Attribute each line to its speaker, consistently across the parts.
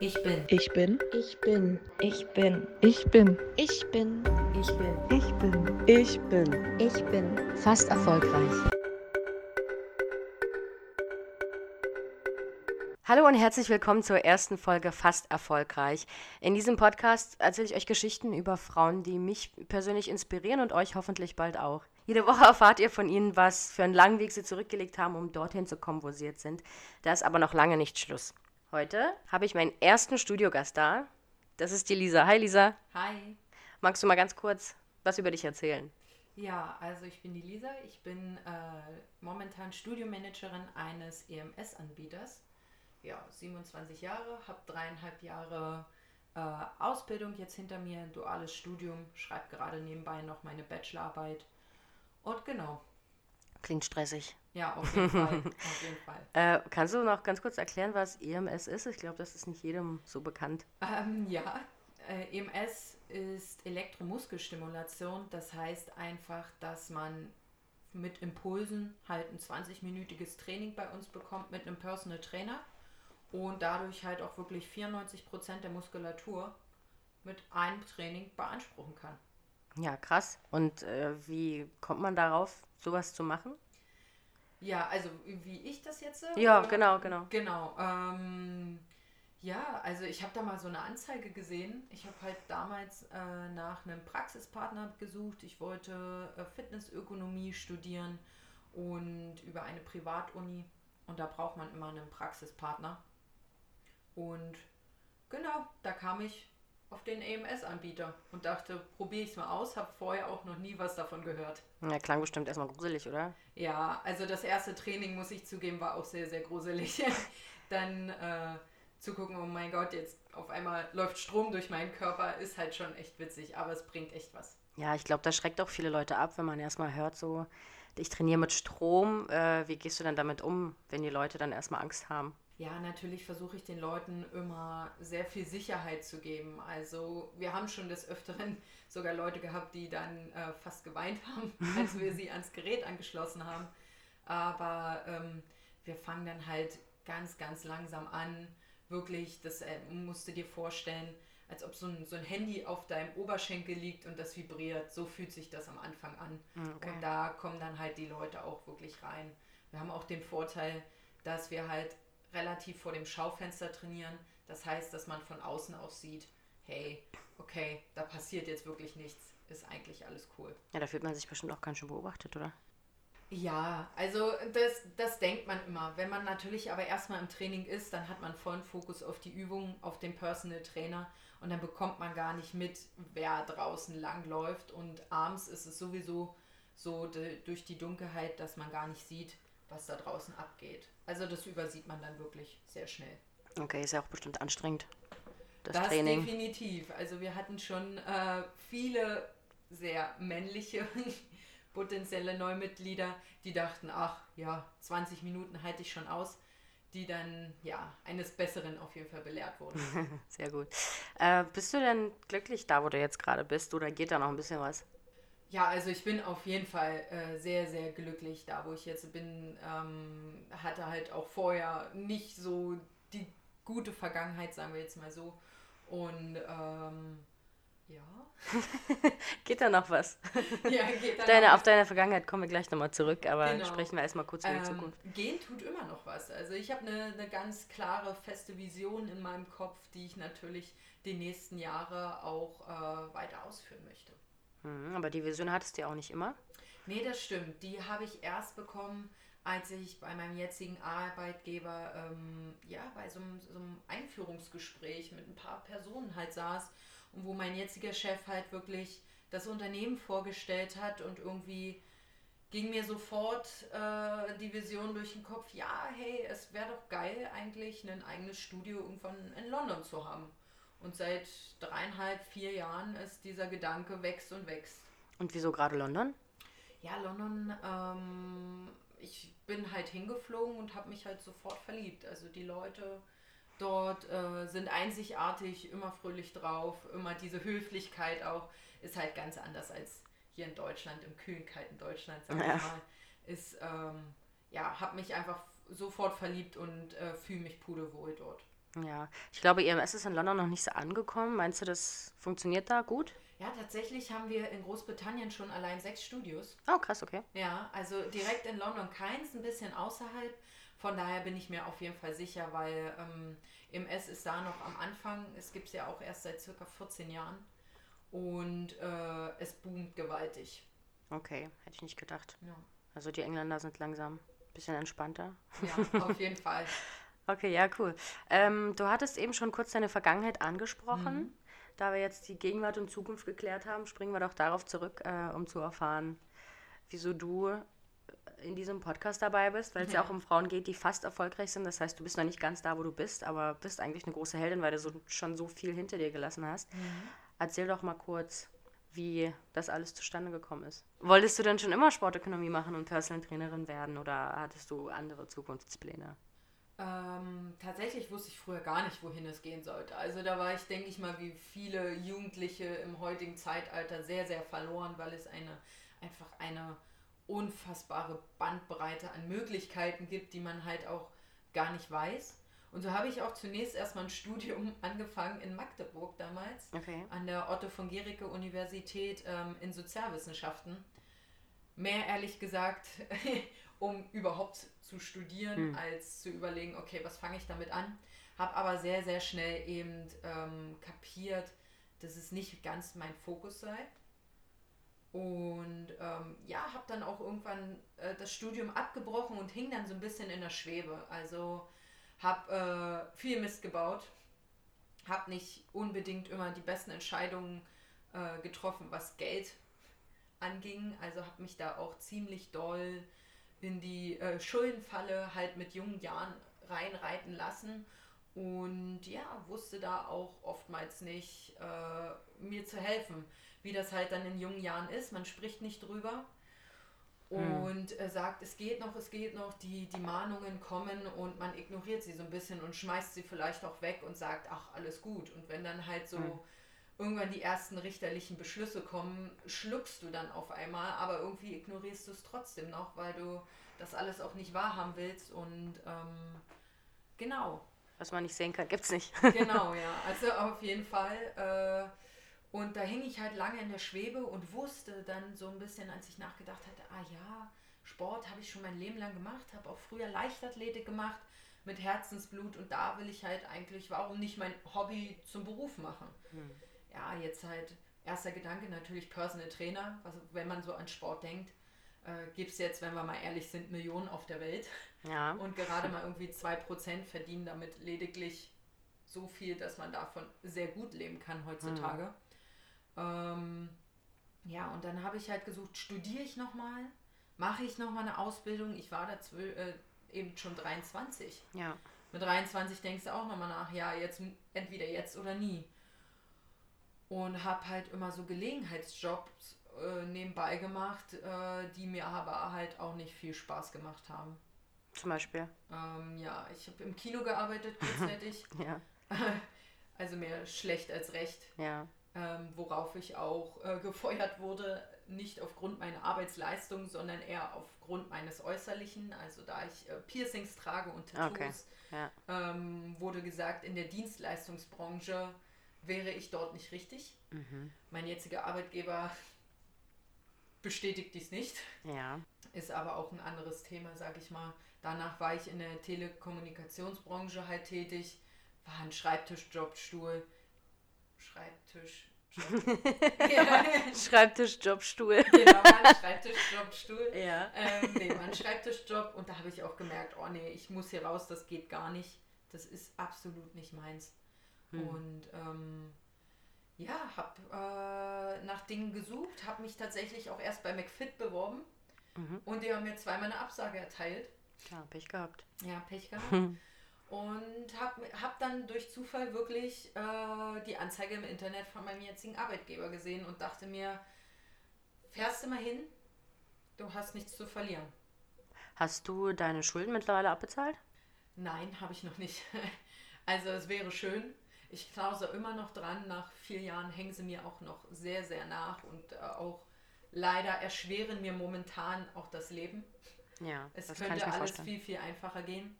Speaker 1: Ich bin.
Speaker 2: Ich bin.
Speaker 3: Ich bin.
Speaker 4: Ich bin.
Speaker 2: Ich bin.
Speaker 3: Ich bin.
Speaker 1: Ich bin.
Speaker 2: Ich bin. Ich bin.
Speaker 3: Ich bin fast erfolgreich.
Speaker 4: Hallo und herzlich willkommen zur ersten Folge Fast erfolgreich. In diesem Podcast erzähle ich euch Geschichten über Frauen, die mich persönlich inspirieren und euch hoffentlich bald auch. Jede Woche erfahrt ihr von ihnen, was für einen langen Weg sie zurückgelegt haben, um dorthin zu kommen, wo sie jetzt sind. Da ist aber noch lange nicht Schluss. Heute habe ich meinen ersten Studiogast da. Das ist die Lisa. Hi Lisa.
Speaker 1: Hi.
Speaker 4: Magst du mal ganz kurz was über dich erzählen?
Speaker 1: Ja, also ich bin die Lisa. Ich bin äh, momentan Studiomanagerin eines EMS-Anbieters. Ja, 27 Jahre, habe dreieinhalb Jahre äh, Ausbildung jetzt hinter mir, duales Studium, schreibe gerade nebenbei noch meine Bachelorarbeit. Und genau.
Speaker 4: Klingt stressig.
Speaker 1: Ja, auf jeden Fall. auf jeden Fall.
Speaker 4: Äh, kannst du noch ganz kurz erklären, was EMS ist? Ich glaube, das ist nicht jedem so bekannt.
Speaker 1: Ähm, ja, äh, EMS ist Elektromuskelstimulation. Das heißt einfach, dass man mit Impulsen halt ein 20-minütiges Training bei uns bekommt mit einem Personal Trainer und dadurch halt auch wirklich 94% der Muskulatur mit einem Training beanspruchen kann.
Speaker 4: Ja, krass. Und äh, wie kommt man darauf, sowas zu machen?
Speaker 1: Ja, also wie ich das jetzt sehe?
Speaker 4: Ja,
Speaker 1: oder?
Speaker 4: genau, genau.
Speaker 1: Genau. Ähm, ja, also ich habe da mal so eine Anzeige gesehen. Ich habe halt damals äh, nach einem Praxispartner gesucht. Ich wollte äh, Fitnessökonomie studieren und über eine Privatuni. Und da braucht man immer einen Praxispartner. Und genau, da kam ich auf den EMS-Anbieter und dachte, probiere ich es mal aus. Habe vorher auch noch nie was davon gehört.
Speaker 4: Ja, klang bestimmt erstmal gruselig, oder?
Speaker 1: Ja, also das erste Training, muss ich zugeben, war auch sehr, sehr gruselig. Dann äh, zu gucken, oh mein Gott, jetzt auf einmal läuft Strom durch meinen Körper, ist halt schon echt witzig, aber es bringt echt was.
Speaker 4: Ja, ich glaube, das schreckt auch viele Leute ab, wenn man erstmal hört, so, ich trainiere mit Strom. Äh, wie gehst du denn damit um, wenn die Leute dann erstmal Angst haben?
Speaker 1: Ja, natürlich versuche ich den Leuten immer sehr viel Sicherheit zu geben. Also wir haben schon des Öfteren sogar Leute gehabt, die dann äh, fast geweint haben, als wir sie ans Gerät angeschlossen haben. Aber ähm, wir fangen dann halt ganz, ganz langsam an. Wirklich, das äh, musst du dir vorstellen, als ob so ein, so ein Handy auf deinem Oberschenkel liegt und das vibriert. So fühlt sich das am Anfang an.
Speaker 4: Okay.
Speaker 1: Und da kommen dann halt die Leute auch wirklich rein. Wir haben auch den Vorteil, dass wir halt relativ vor dem Schaufenster trainieren. Das heißt, dass man von außen aus sieht, hey, okay, da passiert jetzt wirklich nichts, ist eigentlich alles cool.
Speaker 4: Ja, da fühlt man sich bestimmt auch ganz schön beobachtet, oder?
Speaker 1: Ja, also das, das denkt man immer. Wenn man natürlich aber erstmal im Training ist, dann hat man vollen Fokus auf die Übung, auf den Personal Trainer und dann bekommt man gar nicht mit, wer draußen langläuft. Und abends ist es sowieso so durch die Dunkelheit, dass man gar nicht sieht, was da draußen abgeht. Also das übersieht man dann wirklich sehr schnell.
Speaker 4: Okay, ist ja auch bestimmt anstrengend, das,
Speaker 1: Das
Speaker 4: Training.
Speaker 1: definitiv. Also wir hatten schon äh, viele sehr männliche potenzielle Neumitglieder, die dachten, ach ja, 20 Minuten halte ich schon aus, die dann ja eines Besseren auf jeden Fall belehrt wurden.
Speaker 4: Sehr gut. Äh, bist du denn glücklich da, wo du jetzt gerade bist, oder geht da noch ein bisschen was?
Speaker 1: Ja, also ich bin auf jeden Fall äh, sehr, sehr glücklich da, wo ich jetzt bin. Ähm, hatte halt auch vorher nicht so die gute Vergangenheit, sagen wir jetzt mal so. Und ähm, ja.
Speaker 4: Geht da noch was?
Speaker 1: ja, geht dann
Speaker 4: Deine,
Speaker 1: auch
Speaker 4: auf deine Vergangenheit kommen wir gleich nochmal zurück, aber
Speaker 1: Genau.
Speaker 4: sprechen wir erstmal kurz über die
Speaker 1: Ähm,
Speaker 4: Zukunft.
Speaker 1: gehen tut immer noch was. Also ich habe eine, eine ganz klare, feste Vision in meinem Kopf, die ich natürlich die nächsten Jahre auch äh, weiter ausführen möchte.
Speaker 4: Mhm, aber die Vision hattest du ja auch nicht immer.
Speaker 1: Nee, das stimmt. Die habe ich erst bekommen, als ich bei meinem jetzigen Arbeitgeber ähm, ja, bei so einem, so einem Einführungsgespräch mit ein paar Personen halt saß und wo mein jetziger Chef halt wirklich das Unternehmen vorgestellt hat und irgendwie ging mir sofort äh, die Vision durch den Kopf, ja, hey, es wäre doch geil eigentlich ein eigenes Studio irgendwann in London zu haben. Und seit dreieinhalb, vier Jahren ist dieser Gedanke wächst und wächst.
Speaker 4: Und wieso gerade London?
Speaker 1: Ja, London, ähm, ich bin halt hingeflogen und habe mich halt sofort verliebt. Also die Leute dort äh, sind einzigartig, immer fröhlich drauf, immer diese Höflichkeit auch, ist halt ganz anders als hier in Deutschland, im kühlen, kalten Deutschland, sag ich
Speaker 4: Ja.
Speaker 1: mal. Ist, ähm, ja, habe mich einfach sofort verliebt und äh, fühle mich pudelwohl dort.
Speaker 4: Ja, ich glaube, EMS ist in London noch nicht so angekommen. Meinst du, das funktioniert da gut?
Speaker 1: Ja, tatsächlich haben wir in Großbritannien schon allein sechs Studios.
Speaker 4: Oh, krass, okay.
Speaker 1: Ja, also direkt in London keins, ein bisschen außerhalb. Von daher bin ich mir auf jeden Fall sicher, weil ähm, MS ist da noch am Anfang. Es gibt es ja auch erst seit circa 14 Jahren. Und äh, es boomt gewaltig.
Speaker 4: Okay, hätte ich nicht gedacht.
Speaker 1: Ja,
Speaker 4: Also die Engländer sind langsam ein bisschen entspannter.
Speaker 1: ja auf jeden Fall.
Speaker 4: Okay, ja, cool. Ähm, du hattest eben schon kurz deine Vergangenheit angesprochen. Da wir jetzt die Gegenwart und Zukunft geklärt haben, springen wir doch darauf zurück, äh, um zu erfahren, wieso du in diesem Podcast dabei bist, weil es ja.
Speaker 1: Ja.
Speaker 4: auch um Frauen geht, die fast erfolgreich sind. Das heißt, du bist noch nicht ganz da, wo du bist, aber bist eigentlich eine große Heldin, weil du so, schon so viel hinter dir gelassen hast. Erzähl doch mal kurz, wie das alles zustande gekommen ist. Wolltest du denn schon immer Sportökonomie machen und Personal Trainerin werden oder hattest du andere Zukunftspläne?
Speaker 1: Ähm, tatsächlich wusste ich früher gar nicht, wohin es gehen sollte. Also da war ich, denke ich mal, wie viele Jugendliche im heutigen Zeitalter sehr, sehr verloren, weil es eine einfach eine unfassbare Bandbreite an Möglichkeiten gibt, die man halt auch gar nicht weiß. Und so habe ich auch zunächst erstmal ein Studium angefangen in Magdeburg damals,
Speaker 4: Okay.
Speaker 1: an der Otto von Gericke Universität ähm, in Sozialwissenschaften. Mehr ehrlich gesagt, um überhaupt zu studieren,
Speaker 4: Hm.
Speaker 1: als zu überlegen, okay, was fange ich damit an. Habe aber sehr, sehr schnell eben ähm, kapiert, dass es nicht ganz mein Fokus sei. Und ähm, ja, habe dann auch irgendwann äh, das Studium abgebrochen und hing dann so ein bisschen in der Schwebe. Also habe äh, viel Mist gebaut, habe nicht unbedingt immer die besten Entscheidungen äh, getroffen, was Geld anging. Also habe mich da auch ziemlich doll in die äh, Schuldenfalle halt mit jungen Jahren reinreiten lassen und ja, wusste da auch oftmals nicht, äh, mir zu helfen. Wie das halt dann in jungen Jahren ist, man spricht nicht drüber und äh, sagt, es geht noch, es geht noch, die, die Mahnungen kommen und man ignoriert sie so ein bisschen und schmeißt sie vielleicht auch weg und sagt, ach, alles gut. Und wenn dann halt so
Speaker 4: Mhm.
Speaker 1: Irgendwann die ersten richterlichen Beschlüsse kommen, schluckst du dann auf einmal, aber irgendwie ignorierst du es trotzdem noch, weil du das alles auch nicht wahrhaben willst und ähm, genau,
Speaker 4: Was man nicht sehen kann, gibt's nicht.
Speaker 1: genau, ja. Also auf jeden Fall. Äh, und da hing ich halt lange in der Schwebe und wusste dann so ein bisschen, als ich nachgedacht hatte, ah ja, Sport habe ich schon mein Leben lang gemacht, habe auch früher Leichtathletik gemacht mit Herzensblut und da will ich halt eigentlich, warum nicht mein Hobby zum Beruf machen? Ja, jetzt halt erster Gedanke natürlich Personal Trainer, also wenn man so an Sport denkt, äh, gibt es jetzt, wenn wir mal ehrlich sind, Millionen auf der Welt.
Speaker 4: Ja.
Speaker 1: Und gerade mal irgendwie 2% verdienen damit lediglich so viel, dass man davon sehr gut leben kann heutzutage. Ähm, ja, und dann habe ich halt gesucht, studiere ich nochmal? Mache ich nochmal eine Ausbildung? Ich war da zwö- äh, eben schon 23.
Speaker 4: Ja.
Speaker 1: Mit 23 denkst du auch nochmal nach, ja, jetzt entweder jetzt oder nie. Und habe halt immer so Gelegenheitsjobs äh, nebenbei gemacht, äh, die mir aber halt auch nicht viel Spaß gemacht haben.
Speaker 4: Zum Beispiel.
Speaker 1: Ähm, ja, ich habe im Kino gearbeitet kurzzeitig.
Speaker 4: Ja.
Speaker 1: also mehr schlecht als recht.
Speaker 4: Ja.
Speaker 1: Ähm, worauf ich auch äh, gefeuert wurde, nicht aufgrund meiner Arbeitsleistung, sondern eher aufgrund meines Äußerlichen. Also da ich äh, Piercings trage und Tattoos,
Speaker 4: Okay, ja.
Speaker 1: ähm, wurde gesagt, in der Dienstleistungsbranche wäre ich dort nicht richtig.
Speaker 4: Mhm.
Speaker 1: Mein jetziger Arbeitgeber bestätigt dies nicht.
Speaker 4: Ja.
Speaker 1: Ist aber auch ein anderes Thema, sag ich mal. Danach war ich in der Telekommunikationsbranche halt tätig, war ein Schreibtischjob, Stuhl, Schreibtisch, Job. ja,
Speaker 4: Schreibtisch, Jobstuhl.
Speaker 1: genau, war ein Schreibtischjob, Stuhl.
Speaker 4: Ja.
Speaker 1: Ähm, nee, war ein Schreibtischjob und da habe ich auch gemerkt, oh nee, ich muss hier raus, das geht gar nicht. Das ist absolut nicht meins.
Speaker 4: Hm.
Speaker 1: Und ähm, ja, habe äh, nach Dingen gesucht, habe mich tatsächlich auch erst bei McFit beworben
Speaker 4: Mhm.
Speaker 1: und die haben mir zweimal eine Absage erteilt.
Speaker 4: Klar, Pech gehabt.
Speaker 1: Ja, Pech gehabt. Und habe hab dann durch Zufall wirklich äh, die Anzeige im Internet von meinem jetzigen Arbeitgeber gesehen und dachte mir, fährst du mal hin, du hast nichts zu verlieren.
Speaker 4: Hast du deine Schulden mittlerweile abbezahlt?
Speaker 1: Nein, habe ich noch nicht. Also es wäre schön. Ich klause immer noch dran. Nach vier Jahren hängen sie mir auch noch sehr, sehr nach und äh, auch leider erschweren mir momentan auch das Leben.
Speaker 4: Ja,
Speaker 1: Es
Speaker 4: das kann
Speaker 1: könnte
Speaker 4: ich mir
Speaker 1: alles
Speaker 4: vorstellen.
Speaker 1: viel, viel einfacher gehen.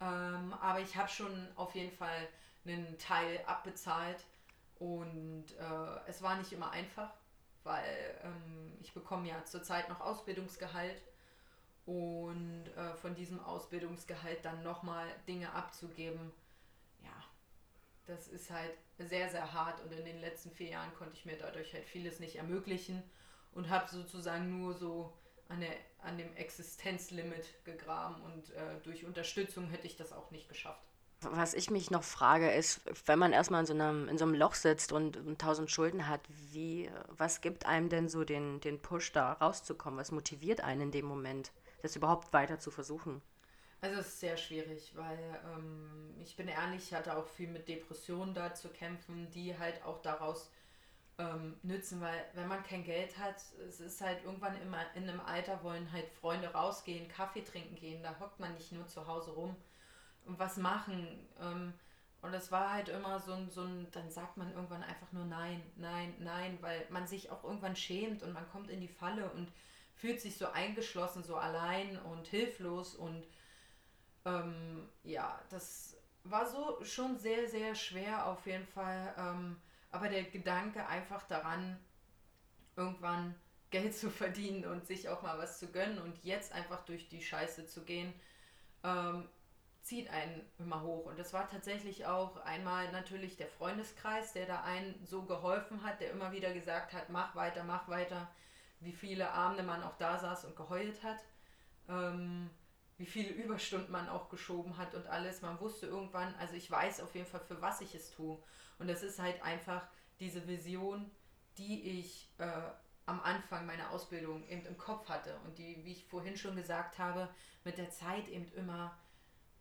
Speaker 1: Ähm, aber ich habe schon auf jeden Fall einen Teil abbezahlt und äh, es war nicht immer einfach, weil ähm, ich bekomme ja zurzeit noch Ausbildungsgehalt und äh, von diesem Ausbildungsgehalt dann nochmal Dinge abzugeben, das ist halt sehr, sehr hart und in den letzten vier Jahren konnte ich mir dadurch halt vieles nicht ermöglichen und habe sozusagen nur so an, der, an dem Existenzlimit gegraben und äh, durch Unterstützung hätte ich das auch nicht geschafft.
Speaker 4: Was ich mich noch frage, ist, wenn man erstmal in so einem, in so einem Loch sitzt und, tausend Schulden hat, wie, was gibt einem denn so den, den Push, da rauszukommen? Was motiviert einen in dem Moment, das überhaupt weiter zu versuchen?
Speaker 1: Also es ist sehr schwierig, weil ähm, ich bin ehrlich, ich hatte auch viel mit Depressionen da zu kämpfen, die halt auch daraus ähm, nützen, weil wenn man kein Geld hat, es ist halt irgendwann immer in einem Alter wollen halt Freunde rausgehen, Kaffee trinken gehen, da hockt man nicht nur zu Hause rum und was machen. Ähm, und das war halt immer so ein, so ein, dann sagt man irgendwann einfach nur nein, nein, nein, weil man sich auch irgendwann schämt und man kommt in die Falle und fühlt sich so eingeschlossen, so allein und hilflos und ähm, ja, das war so schon sehr, sehr schwer auf jeden Fall. Ähm, aber der Gedanke einfach daran, irgendwann Geld zu verdienen und sich auch mal was zu gönnen und jetzt einfach durch die Scheiße zu gehen, ähm, zieht einen immer hoch. Und das war tatsächlich auch einmal natürlich der Freundeskreis, der da einen so geholfen hat, der immer wieder gesagt hat, mach weiter, mach weiter, wie viele Abende man auch da saß und geheult hat, ähm, wie viele Überstunden man auch geschoben hat und alles. Man wusste irgendwann, also ich weiß auf jeden Fall, für was ich es tue. Und das ist halt einfach diese Vision, die ich äh, am Anfang meiner Ausbildung eben im Kopf hatte und die, wie ich vorhin schon gesagt habe, mit der Zeit eben immer,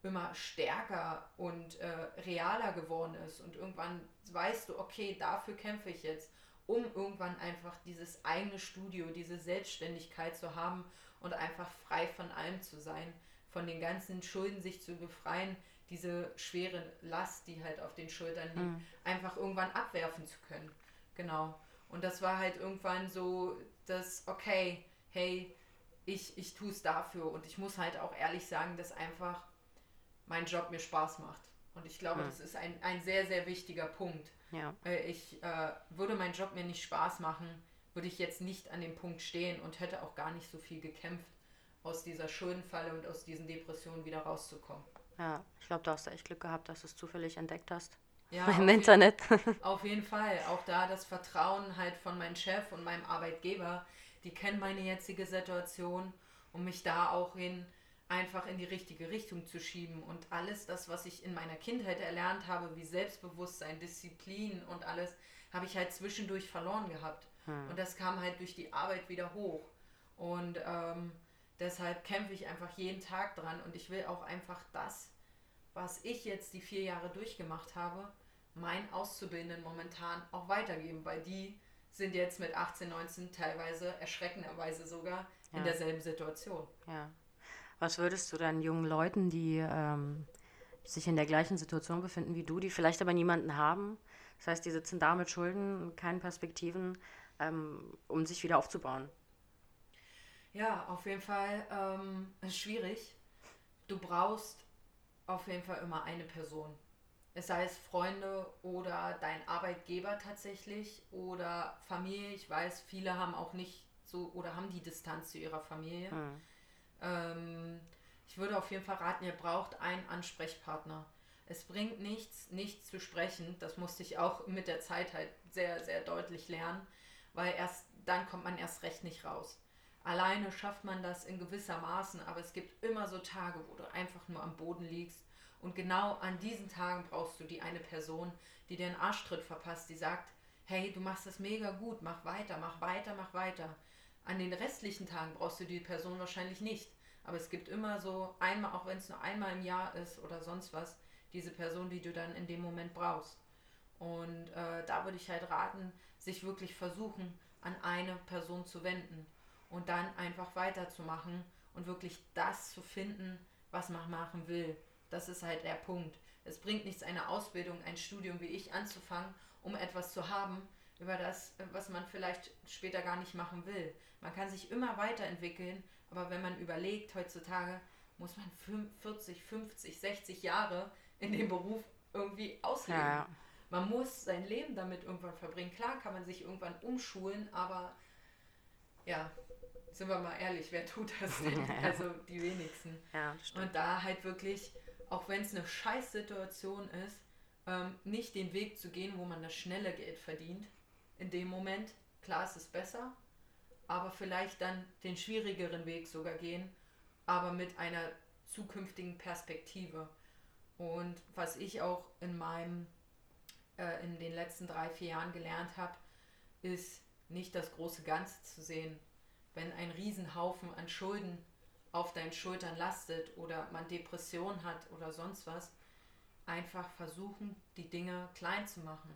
Speaker 1: immer stärker und äh, realer geworden ist. Und irgendwann weißt du, okay, dafür kämpfe ich jetzt, um irgendwann einfach dieses eigene Studio, diese Selbstständigkeit zu haben und einfach frei von allem zu sein, von den ganzen Schulden sich zu befreien, diese schwere Last, die halt auf den Schultern liegt, mhm. einfach irgendwann abwerfen zu können. Genau. Und das war halt irgendwann so, dass, okay, hey, ich, ich tue es dafür. Und ich muss halt auch ehrlich sagen, dass einfach mein Job mir Spaß macht. Und ich glaube, mhm. das ist ein, ein sehr, sehr wichtiger Punkt. Ja. Ich äh, würde mein Job mir nicht Spaß machen, würde ich jetzt nicht an dem Punkt stehen und hätte auch gar nicht so viel gekämpft, aus dieser Schuldenfalle und aus diesen Depressionen wieder rauszukommen.
Speaker 4: Ja, ich glaube, da hast du echt Glück gehabt, dass du es zufällig entdeckt hast.
Speaker 1: Ja, im Internet. Jeden, auf jeden Fall. Auch da das Vertrauen halt von meinem Chef und meinem Arbeitgeber, die kennen meine jetzige Situation, um mich da auch hin einfach in die richtige Richtung zu schieben. Und alles das, was ich in meiner Kindheit erlernt habe, wie Selbstbewusstsein, Disziplin und alles, habe ich halt zwischendurch verloren gehabt. Hm. Und das kam halt durch die Arbeit wieder hoch. Und ähm, Deshalb kämpfe ich einfach jeden Tag dran und ich will auch einfach das, was ich jetzt die vier Jahre durchgemacht habe, meinen Auszubildenden momentan auch weitergeben, weil die sind jetzt mit 18, 19 teilweise erschreckenderweise sogar ja. in derselben Situation.
Speaker 4: Ja. Was würdest du dann jungen Leuten, die ähm, sich in der gleichen Situation befinden wie du, die vielleicht aber niemanden haben, das heißt, die sitzen da mit Schulden, keinen Perspektiven, ähm, um sich wieder aufzubauen?
Speaker 1: Ja, auf jeden Fall ähm, ist schwierig. Du brauchst auf jeden Fall immer eine Person. Es sei es Freunde oder dein Arbeitgeber tatsächlich oder Familie. Ich weiß, viele haben auch nicht so oder haben die Distanz zu ihrer Familie. Mhm. Ähm, ich würde auf jeden Fall raten, ihr braucht einen Ansprechpartner. Es bringt nichts, nichts zu sprechen. Das musste ich auch mit der Zeit halt sehr, sehr deutlich lernen, weil erst dann kommt man erst recht nicht raus. Alleine schafft man das in gewisser Maßen, aber es gibt immer so Tage, wo du einfach nur am Boden liegst. Und genau an diesen Tagen brauchst du die eine Person, die dir einen Arschtritt verpasst, die sagt, hey, du machst das mega gut, mach weiter, mach weiter, mach weiter. An den restlichen Tagen brauchst du die Person wahrscheinlich nicht. Aber es gibt immer so einmal, auch wenn es nur einmal im Jahr ist oder sonst was, diese Person, die du dann in dem Moment brauchst. Und äh, da würde ich halt raten, sich wirklich versuchen, an eine Person zu wenden und dann einfach weiterzumachen und wirklich das zu finden, was man machen will. Das ist halt der Punkt. Es bringt nichts, eine Ausbildung, ein Studium wie ich anzufangen, um etwas zu haben, über das, was man vielleicht später gar nicht machen will. Man kann sich immer weiterentwickeln, aber wenn man überlegt heutzutage, muss man 40, 50, 60 Jahre in dem Beruf irgendwie ausleben.
Speaker 4: Ja.
Speaker 1: Man muss sein Leben damit irgendwann verbringen. Klar kann man sich irgendwann umschulen, aber ja, sind wir mal ehrlich, wer tut das denn? Also die wenigsten.
Speaker 4: Ja.
Speaker 1: Und da halt wirklich, auch wenn es eine Scheißsituation ist, ähm, nicht den Weg zu gehen, wo man das schnelle Geld verdient. In dem Moment, klar ist es besser, aber vielleicht dann den schwierigeren Weg sogar gehen, aber mit einer zukünftigen Perspektive. Und was ich auch in meinem, äh, in den letzten drei, vier Jahren gelernt habe, ist nicht das große Ganze zu sehen. Wenn ein Riesenhaufen an Schulden auf deinen Schultern lastet oder man Depression hat oder sonst was, einfach versuchen, die Dinge klein zu machen.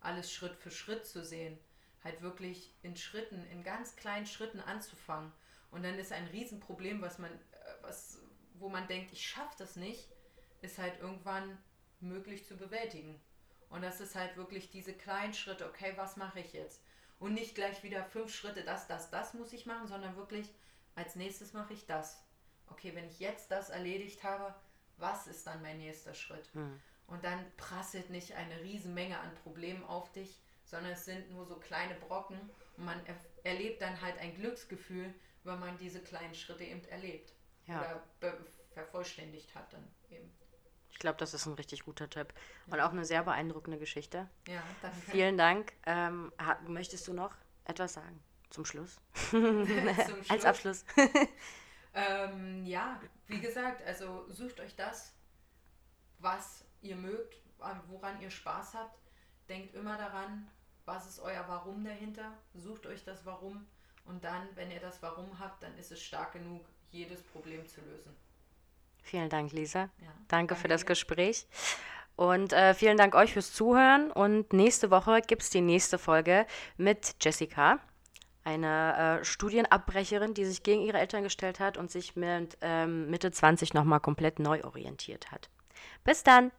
Speaker 1: Alles Schritt für Schritt zu sehen. Halt wirklich in Schritten, in ganz kleinen Schritten anzufangen. Und dann ist ein Riesenproblem, was man, äh, was, wo man denkt, ich schaffe das nicht, ist halt irgendwann möglich zu bewältigen. Und das ist halt wirklich diese kleinen Schritte, okay, was mache ich jetzt? Und nicht gleich wieder fünf Schritte, das, das, das muss ich machen, sondern wirklich, als nächstes mache ich das. Okay, wenn ich jetzt das erledigt habe, was ist dann mein nächster Schritt?
Speaker 4: Hm.
Speaker 1: Und dann prasselt nicht eine Riesenmenge an Problemen auf dich, sondern es sind nur so kleine Brocken und man er erlebt dann halt ein Glücksgefühl, wenn man diese kleinen Schritte eben erlebt
Speaker 4: Ja.
Speaker 1: oder vervollständigt hat dann eben.
Speaker 4: Ich glaube, das ist ein richtig guter Tipp. Und auch eine sehr beeindruckende Geschichte.
Speaker 1: Ja, danke.
Speaker 4: Vielen Dank. Ähm, möchtest du noch etwas sagen zum Schluss?
Speaker 1: Zum
Speaker 4: Als
Speaker 1: Schluss.
Speaker 4: Abschluss.
Speaker 1: Ähm, ja, wie gesagt, also sucht euch das, was ihr mögt, an- woran ihr Spaß habt. Denkt immer daran, was ist euer Warum dahinter. Sucht euch das Warum und dann, wenn ihr das Warum habt, dann ist es stark genug, jedes Problem zu lösen.
Speaker 4: Vielen Dank, Lisa.
Speaker 1: Ja,
Speaker 4: Danke für
Speaker 1: danke
Speaker 4: das
Speaker 1: dir.
Speaker 4: Gespräch. Und äh, vielen Dank euch fürs Zuhören. Und nächste Woche gibt es die nächste Folge mit Jessica, eine äh, Studienabbrecherin, die sich gegen ihre Eltern gestellt hat und sich mit ähm, Mitte 20 nochmal komplett neu orientiert hat. Bis dann!